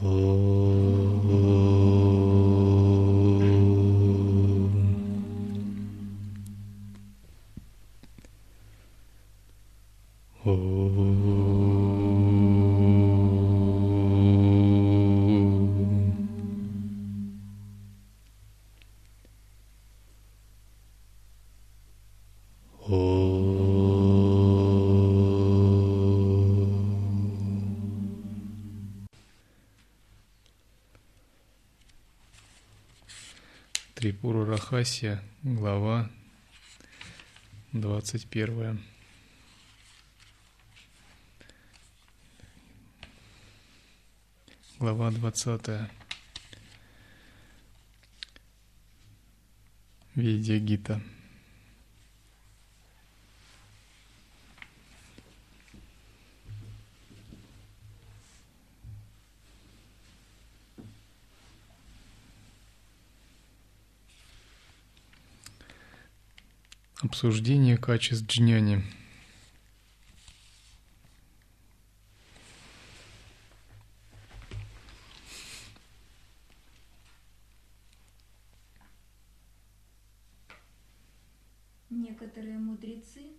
Трипура Рахасия, глава 21. Глава 20. Видя Гита. Обсуждение качеств джняни. Некоторые мудрецы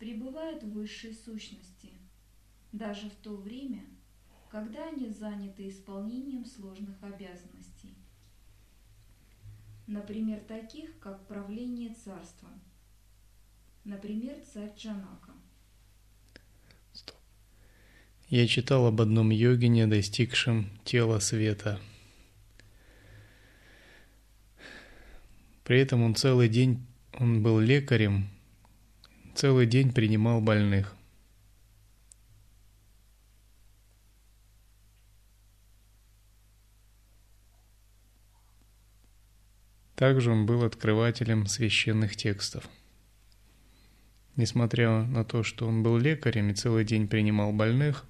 пребывают в высшей сущности, даже в то время, когда они заняты исполнением сложных обязанностей. Например, таких, как правление царством – Например, царь Джанака. Стоп. Я читал об одном йогине, достигшем тела света. При этом он целый день, он был лекарем, целый день принимал больных. Также он был открывателем священных текстов. Несмотря на то, что он был лекарем и целый день принимал больных,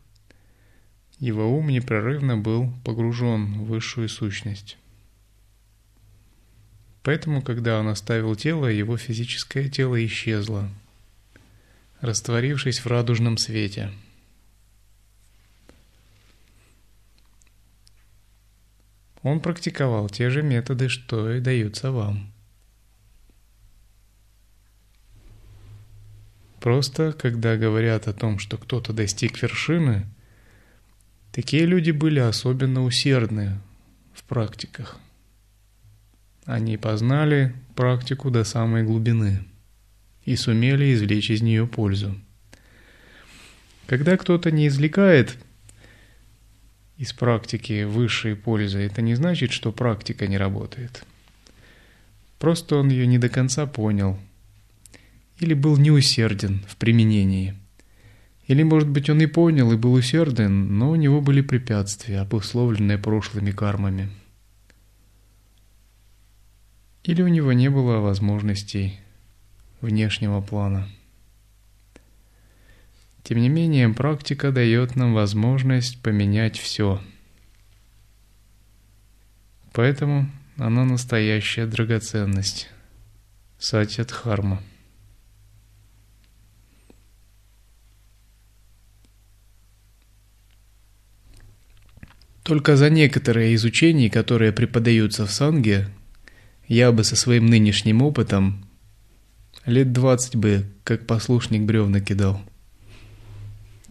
его ум непрерывно был погружен в высшую сущность. Поэтому, когда он оставил тело, его физическое тело исчезло, растворившись в радужном свете. Он практиковал те же методы, что и даются вам – Просто, когда говорят о том, что кто-то достиг вершины, такие люди были особенно усердны в практиках. Они познали практику до самой глубины и сумели извлечь из нее пользу. Когда кто-то не извлекает из практики высшей пользы, это не значит, что практика не работает. Просто он ее не до конца понял – или был неусерден в применении. Или, может быть, он и понял и был усерден, но у него были препятствия, обусловленные прошлыми кармами. Или у него не было возможностей внешнего плана. Тем не менее, практика дает нам возможность поменять все. Поэтому она настоящая драгоценность. Сатья Дхарма. Только за некоторые из учений, которые преподаются в Санге, я бы со своим нынешним опытом лет двадцать бы, как послушник бревна кидал.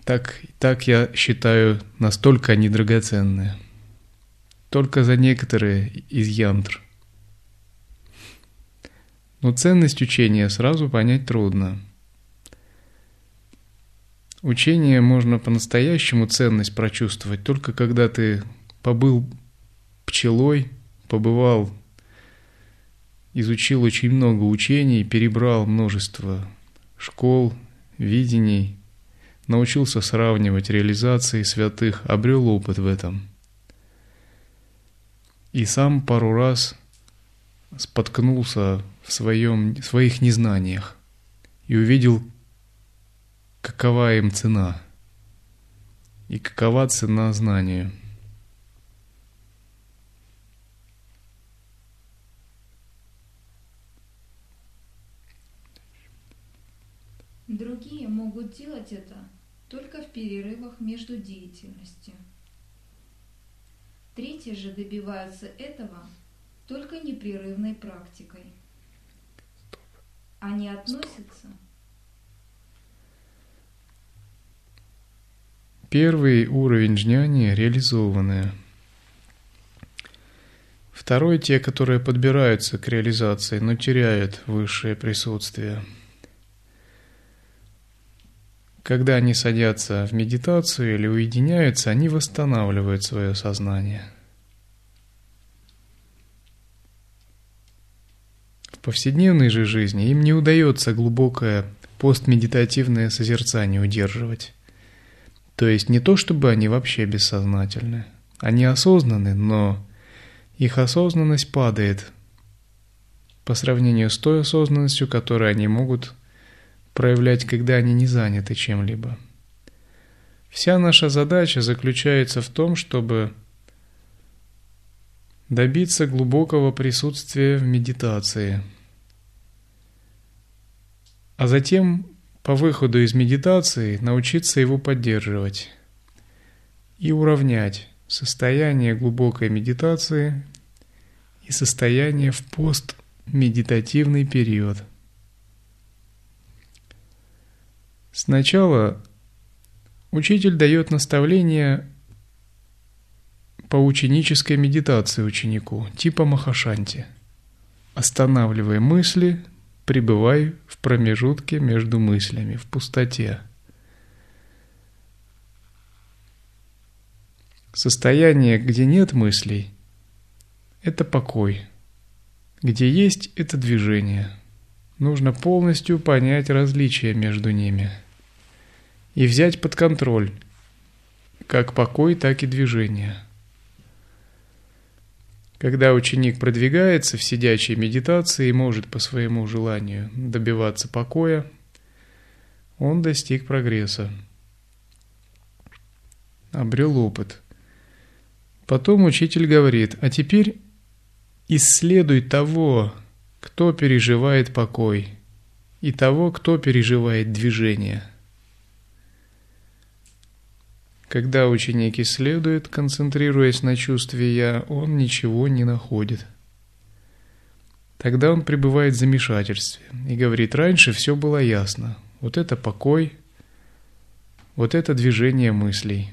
Так, так я считаю, настолько они драгоценные. Только за некоторые из янтр. Но ценность учения сразу понять трудно. Учение можно по-настоящему ценность прочувствовать только когда ты побыл пчелой, побывал, изучил очень много учений, перебрал множество школ, видений, научился сравнивать реализации святых, обрел опыт в этом. И сам пару раз споткнулся в своем, в своих незнаниях и увидел, какова им цена и какова цена знанию. Другие могут делать это только в перерывах между деятельностью. Третьи же добиваются этого только непрерывной практикой. Они относятся Первый уровень джняни – реализованные. Второй – те, которые подбираются к реализации, но теряют высшее присутствие. Когда они садятся в медитацию или уединяются, они восстанавливают свое сознание. В повседневной же жизни им не удается глубокое постмедитативное созерцание удерживать. То есть не то, чтобы они вообще бессознательны. Они осознаны, но их осознанность падает по сравнению с той осознанностью, которую они могут проявлять, когда они не заняты чем-либо. Вся наша задача заключается в том, чтобы добиться глубокого присутствия в медитации, а затем по выходу из медитации научиться его поддерживать и уравнять состояние глубокой медитации и состояние в постмедитативный период. Сначала учитель дает наставление по ученической медитации ученику, типа Махашанти. Останавливай мысли, пребывай в промежутке между мыслями, в пустоте. Состояние, где нет мыслей, это покой. Где есть это движение. Нужно полностью понять различия между ними и взять под контроль как покой, так и движение – когда ученик продвигается в сидячей медитации и может по своему желанию добиваться покоя, он достиг прогресса, обрел опыт. Потом учитель говорит, а теперь исследуй того, кто переживает покой, и того, кто переживает движение – когда ученик исследует, концентрируясь на чувстве «я», он ничего не находит. Тогда он пребывает в замешательстве и говорит, раньше все было ясно. Вот это покой, вот это движение мыслей.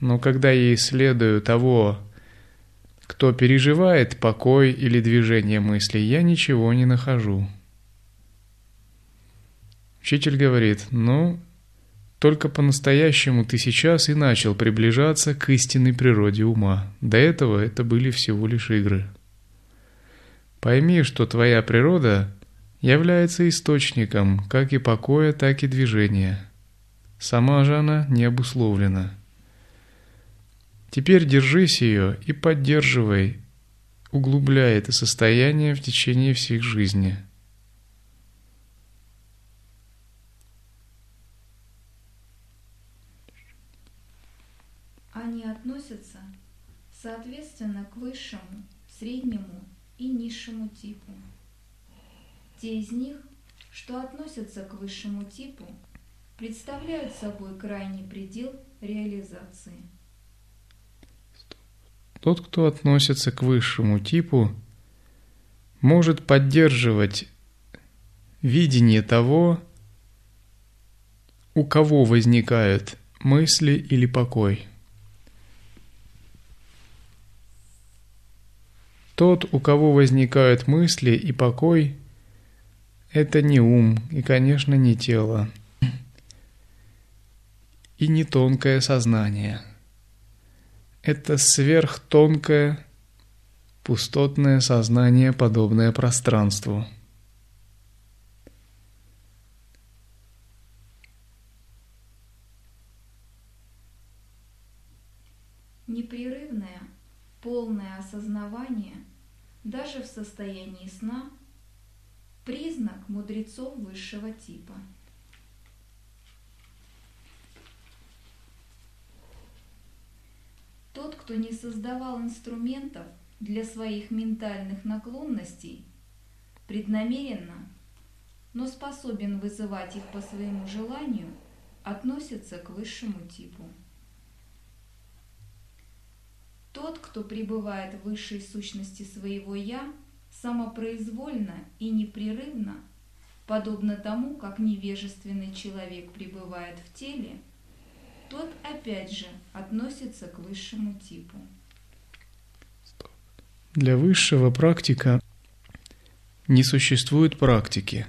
Но когда я исследую того, кто переживает покой или движение мыслей, я ничего не нахожу. Учитель говорит, ну, только по-настоящему ты сейчас и начал приближаться к истинной природе ума. До этого это были всего лишь игры. Пойми, что твоя природа является источником как и покоя, так и движения. Сама же она не обусловлена. Теперь держись ее и поддерживай, углубляя это состояние в течение всех жизней. Они относятся соответственно к высшему, среднему и низшему типу. Те из них, что относятся к высшему типу, представляют собой крайний предел реализации. Тот, кто относится к высшему типу, может поддерживать видение того, у кого возникают мысли или покой – Тот, у кого возникают мысли и покой, это не ум и, конечно, не тело. И не тонкое сознание. Это сверхтонкое, пустотное сознание, подобное пространству. Непрерывное, полное осознавание – даже в состоянии сна, признак мудрецов высшего типа. Тот, кто не создавал инструментов для своих ментальных наклонностей, преднамеренно, но способен вызывать их по своему желанию, относится к высшему типу. Кто пребывает в высшей сущности своего «я», самопроизвольно и непрерывно, подобно тому, как невежественный человек пребывает в теле, тот опять же относится к высшему типу. Для высшего практика не существует практики,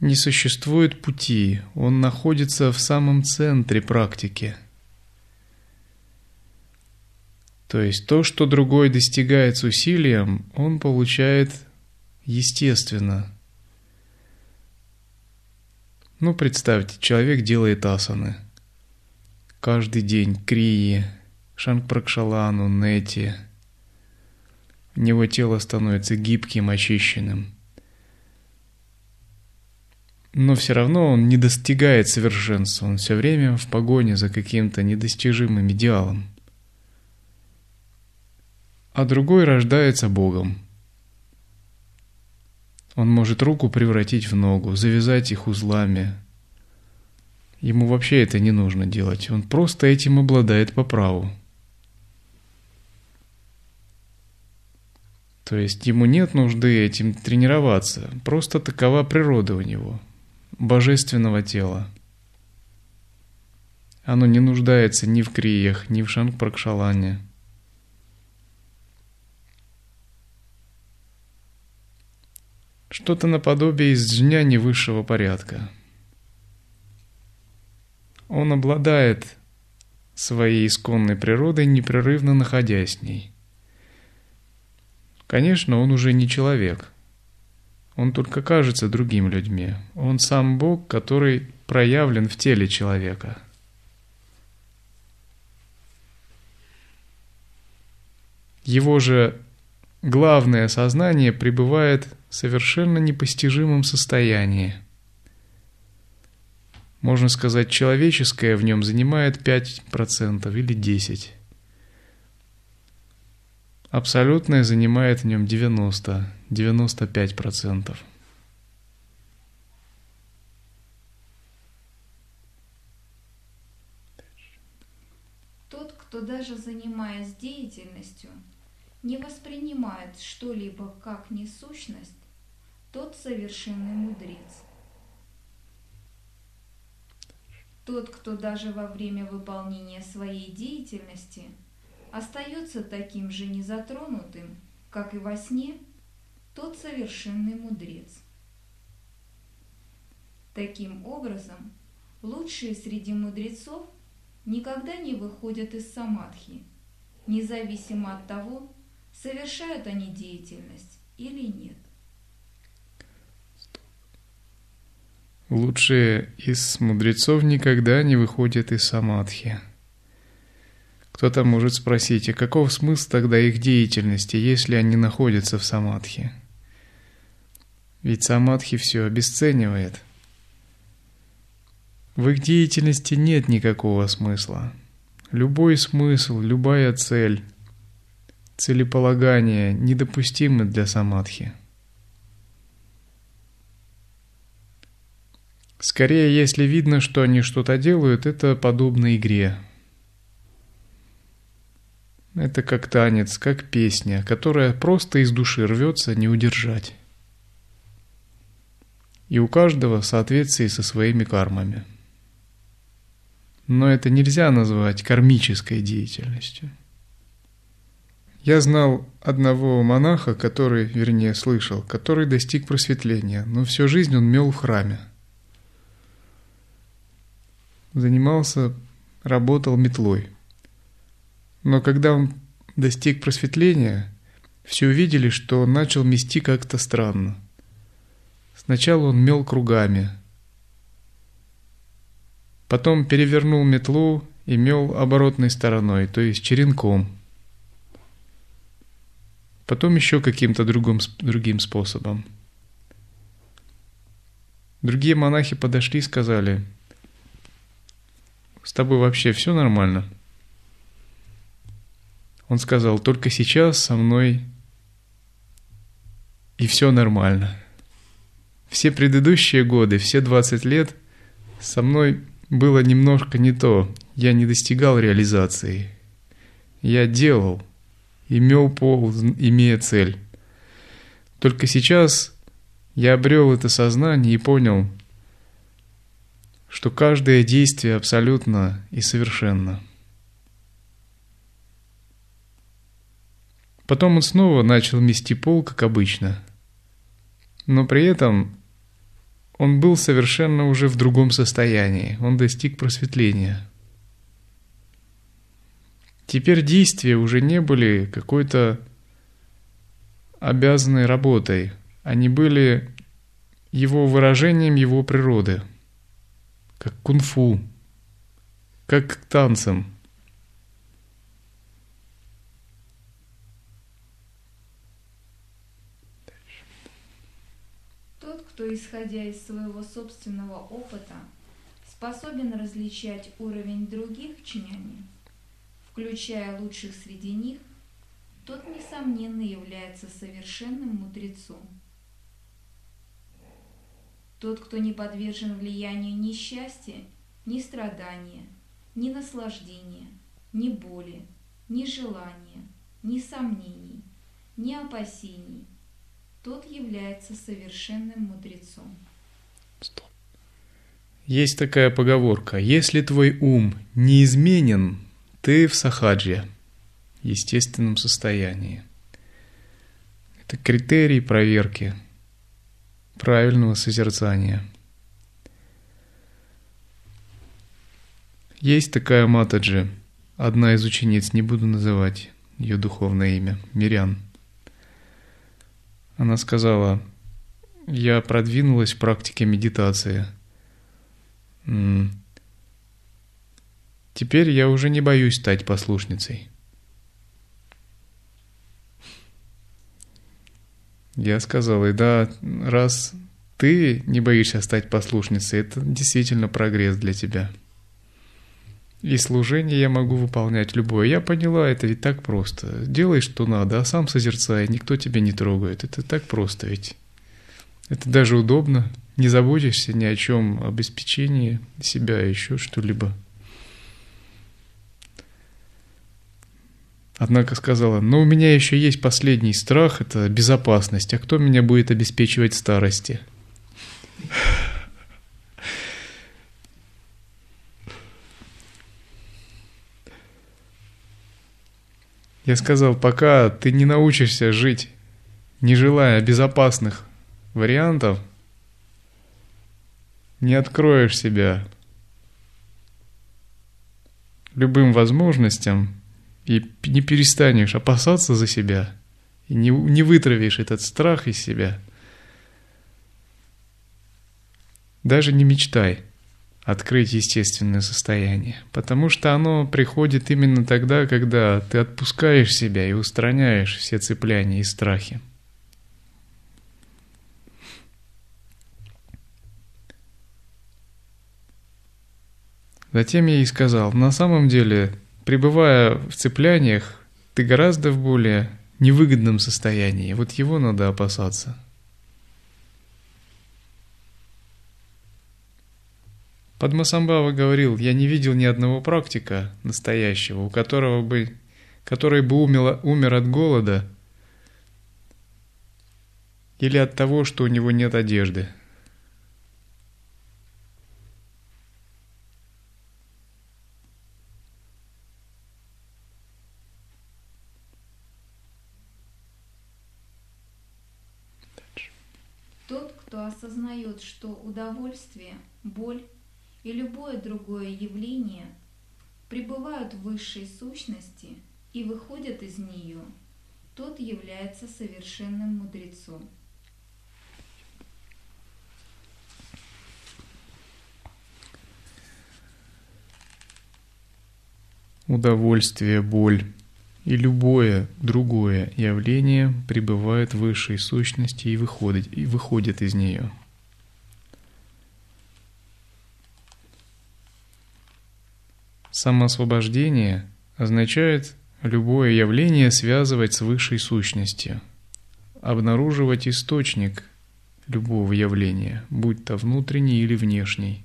не существует пути, он находится в самом центре практики. То есть то, что другой достигает с усилием, он получает естественно. Ну, представьте, человек делает асаны. Каждый день крии, шангпракшалану, нети – у него тело становится гибким, очищенным. Но все равно он не достигает совершенства, он все время в погоне за каким-то недостижимым идеалом. А другой рождается Богом. Он может руку превратить в ногу, завязать их узлами. Ему вообще это не нужно делать, он просто этим обладает по праву. То есть ему нет нужды этим тренироваться, просто такова природа у него, божественного тела. Оно не нуждается ни в криях, ни в шангпракшалане. Что-то наподобие изжняния высшего порядка. Он обладает своей исконной природой, непрерывно находясь в ней – Конечно, он уже не человек. Он только кажется другим людьми. Он сам Бог, который проявлен в теле человека. Его же главное сознание пребывает совершенно непостижимом состоянии. Можно сказать, человеческое в нем занимает 5% или 10%. Абсолютное занимает в нем 90-95%. Тот, кто даже занимаясь деятельностью, не воспринимает что-либо как несущность, тот совершенный мудрец. Тот, кто даже во время выполнения своей деятельности – остается таким же незатронутым, как и во сне, тот совершенный мудрец. Таким образом, лучшие среди мудрецов никогда не выходят из самадхи, независимо от того, совершают они деятельность или нет. Лучшие из мудрецов никогда не выходят из самадхи. Кто-то может спросить, а каков смысл тогда их деятельности, если они находятся в самадхи? Ведь самадхи все обесценивает. В их деятельности нет никакого смысла. Любой смысл, любая цель, целеполагание недопустимы для самадхи. Скорее, если видно, что они что-то делают, это подобно игре – это как танец, как песня, которая просто из души рвется не удержать. И у каждого в соответствии со своими кармами. Но это нельзя назвать кармической деятельностью. Я знал одного монаха, который, вернее, слышал, который достиг просветления, но всю жизнь он мел в храме. Занимался, работал метлой – но когда он достиг просветления, все увидели, что он начал мести как-то странно. Сначала он мел кругами, потом перевернул метлу и мел оборотной стороной, то есть черенком. Потом еще каким-то другим, другим способом. Другие монахи подошли и сказали, «С тобой вообще все нормально?» Он сказал, только сейчас со мной и все нормально. Все предыдущие годы, все 20 лет со мной было немножко не то. Я не достигал реализации. Я делал, имел пол, имея цель. Только сейчас я обрел это сознание и понял, что каждое действие абсолютно и совершенно. Потом он снова начал мести пол, как обычно. Но при этом он был совершенно уже в другом состоянии. Он достиг просветления. Теперь действия уже не были какой-то обязанной работой. Они были его выражением его природы, как кунг-фу, как танцем – кто, исходя из своего собственного опыта, способен различать уровень других чиняний, включая лучших среди них, тот, несомненно, является совершенным мудрецом. Тот, кто не подвержен влиянию ни счастья, ни страдания, ни наслаждения, ни боли, ни желания, ни сомнений, ни опасений – тот является совершенным мудрецом. Стоп. Есть такая поговорка. Если твой ум неизменен, ты в сахаджи, естественном состоянии. Это критерий проверки правильного созерцания. Есть такая Матаджи, одна из учениц, не буду называть ее духовное имя, Мирян – она сказала, я продвинулась в практике медитации. Теперь я уже не боюсь стать послушницей. Я сказал, и да, раз ты не боишься стать послушницей, это действительно прогресс для тебя. И служение я могу выполнять любое. Я поняла, это ведь так просто. Делай, что надо, а сам созерцай, никто тебя не трогает. Это так просто ведь. Это даже удобно. Не заботишься ни о чем, обеспечении себя, еще что-либо. Однако сказала, но у меня еще есть последний страх, это безопасность. А кто меня будет обеспечивать старости? Я сказал, пока ты не научишься жить, не желая безопасных вариантов, не откроешь себя любым возможностям и не перестанешь опасаться за себя, и не, не вытравишь этот страх из себя, даже не мечтай – открыть естественное состояние, потому что оно приходит именно тогда, когда ты отпускаешь себя и устраняешь все цепляния и страхи. Затем я ей сказал, на самом деле, пребывая в цепляниях, ты гораздо в более невыгодном состоянии, вот его надо опасаться – Падмасамбава говорил, я не видел ни одного практика настоящего, у которого бы, который бы умер, умер от голода или от того, что у него нет одежды. Тот, кто осознает, что удовольствие, боль и любое другое явление пребывают в высшей сущности и выходят из нее, тот является совершенным мудрецом. Удовольствие, боль и любое другое явление пребывает в высшей сущности и выходит, и выходит из нее – Самоосвобождение означает любое явление связывать с высшей сущностью, обнаруживать источник любого явления, будь то внутренний или внешний.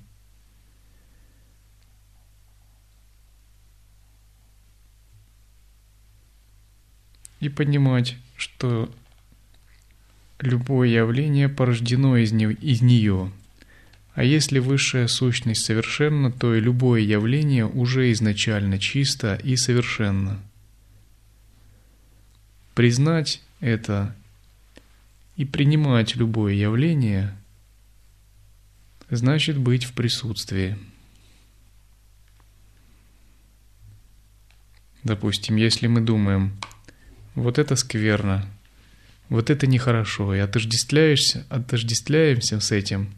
и понимать, что любое явление порождено из, не, из нее. А если высшая сущность совершенна, то и любое явление уже изначально чисто и совершенно. Признать это и принимать любое явление значит быть в присутствии. Допустим, если мы думаем, вот это скверно, вот это нехорошо, и отождествляешься, отождествляемся с этим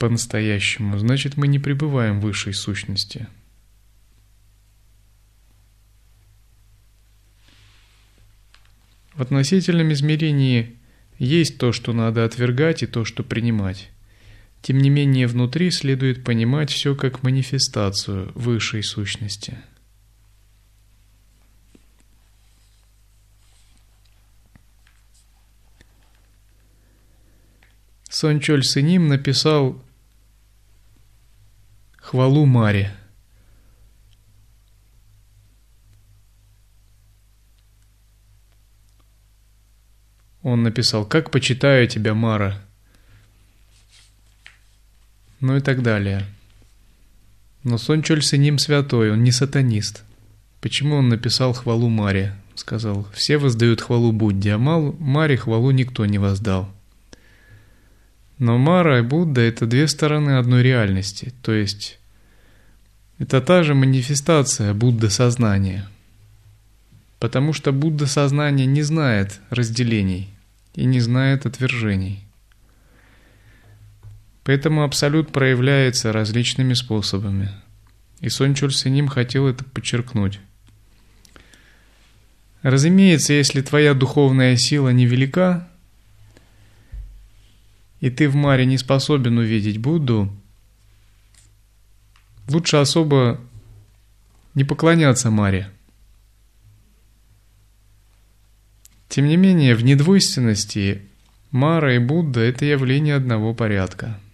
по-настоящему, значит мы не пребываем в высшей сущности. В относительном измерении есть то, что надо отвергать, и то, что принимать. Тем не менее, внутри следует понимать все как манифестацию высшей сущности – Сончоль Сыним написал хвалу Маре. Он написал «Как почитаю тебя, Мара?» Ну и так далее. Но Сончоль Сыним святой, он не сатанист. Почему он написал хвалу Маре? Сказал, все воздают хвалу Будде, а Маре хвалу никто не воздал. Но Мара и Будда – это две стороны одной реальности, то есть это та же манифестация Будда сознания. Потому что Будда сознание не знает разделений и не знает отвержений. Поэтому Абсолют проявляется различными способами. И Сончуль Синим хотел это подчеркнуть. Разумеется, если твоя духовная сила невелика, и ты в Маре не способен увидеть Будду, лучше особо не поклоняться Маре. Тем не менее, в недвойственности Мара и Будда – это явление одного порядка –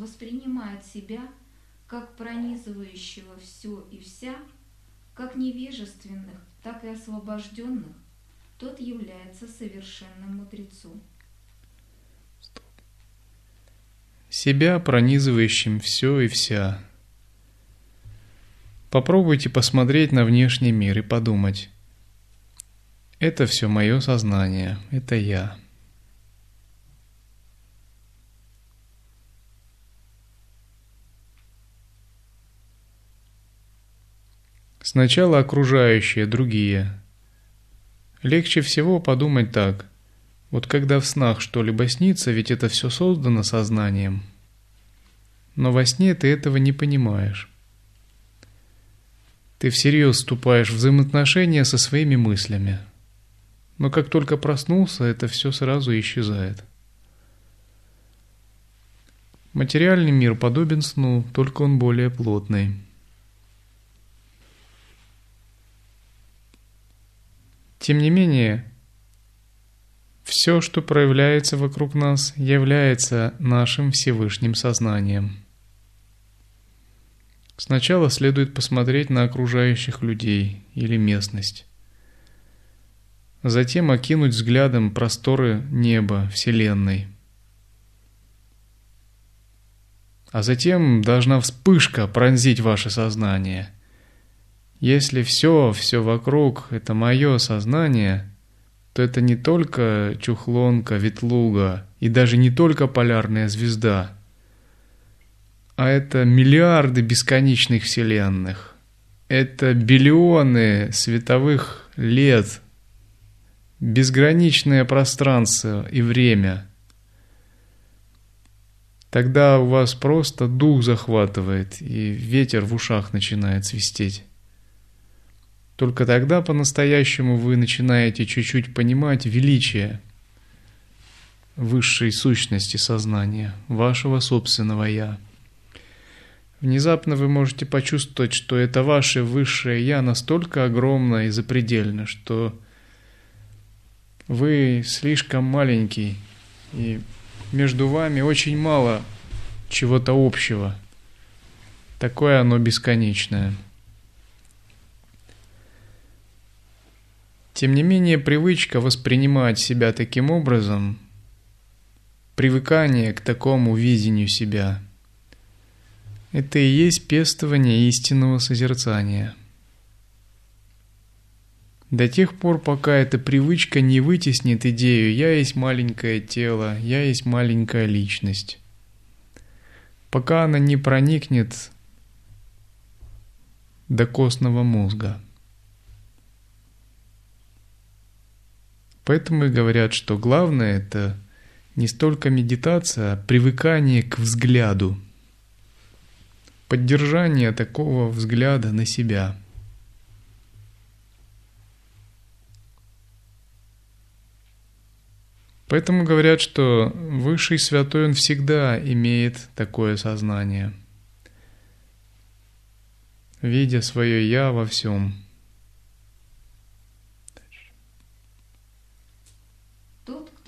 воспринимает себя как пронизывающего все и вся, как невежественных, так и освобожденных, тот является совершенным мудрецом. Себя пронизывающим все и вся. Попробуйте посмотреть на внешний мир и подумать. Это все мое сознание, это я. Сначала окружающие, другие. Легче всего подумать так. Вот когда в снах что-либо снится, ведь это все создано сознанием. Но во сне ты этого не понимаешь. Ты всерьез вступаешь в взаимоотношения со своими мыслями. Но как только проснулся, это все сразу исчезает. Материальный мир подобен сну, только он более плотный. Тем не менее, все, что проявляется вокруг нас, является нашим Всевышним сознанием. Сначала следует посмотреть на окружающих людей или местность. Затем окинуть взглядом просторы неба, Вселенной. А затем должна вспышка пронзить ваше сознание – если все, все вокруг – это мое сознание, то это не только чухлонка, ветлуга и даже не только полярная звезда, а это миллиарды бесконечных вселенных. Это биллионы световых лет, безграничное пространство и время. Тогда у вас просто дух захватывает, и ветер в ушах начинает свистеть. Только тогда по-настоящему вы начинаете чуть-чуть понимать величие высшей сущности сознания, вашего собственного «я». внезапно вы можете почувствовать, что это ваше высшее «я» настолько огромно и запредельно, что вы слишком маленький, и между вами очень мало чего-то общего. Такое оно бесконечное. Тем не менее, привычка воспринимать себя таким образом, привыкание к такому видению себя, это и есть пестование истинного созерцания. До тех пор, пока эта привычка не вытеснит идею «я есть маленькое тело», «я есть маленькая личность», пока она не проникнет до костного мозга – Поэтому и говорят, что главное это не столько медитация, а привыкание к взгляду, поддержание такого взгляда на себя. Поэтому говорят, что Высший Святой Он всегда имеет такое сознание, видя свое «я» во всем –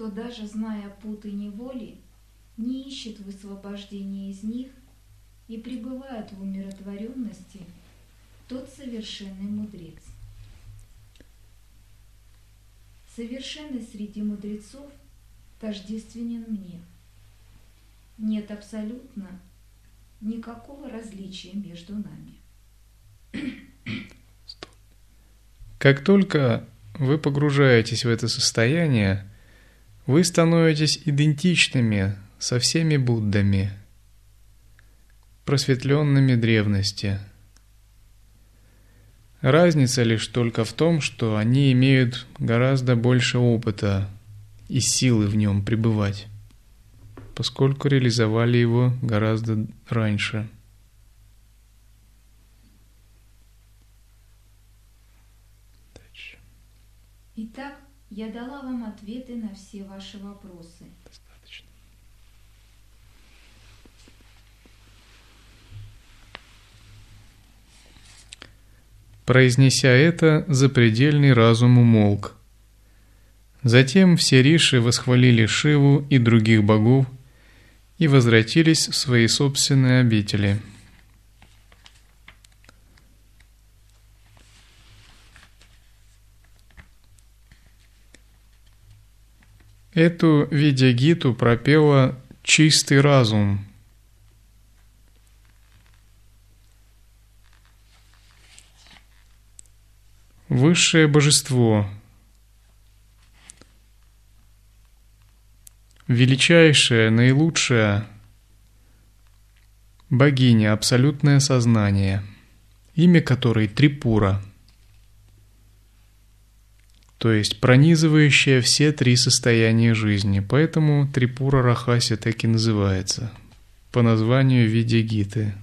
кто даже зная путы неволи, не ищет высвобождения из них и пребывает в умиротворенности, тот совершенный мудрец. Совершенный среди мудрецов тождественен мне. Нет абсолютно никакого различия между нами. Как только вы погружаетесь в это состояние, вы становитесь идентичными со всеми Буддами, просветленными древности. Разница лишь только в том, что они имеют гораздо больше опыта и силы в нем пребывать, поскольку реализовали его гораздо раньше. Итак, я дала вам ответы на все ваши вопросы. Достаточно. Произнеся это, запредельный разум умолк. Затем все риши восхвалили Шиву и других богов и возвратились в свои собственные обители – Эту видягиту пропела чистый разум. Высшее божество, величайшее, наилучшее богиня, абсолютное сознание, имя которой Трипура – то есть пронизывающая все три состояния жизни. Поэтому Трипура Рахаси так и называется, по названию Видягиты.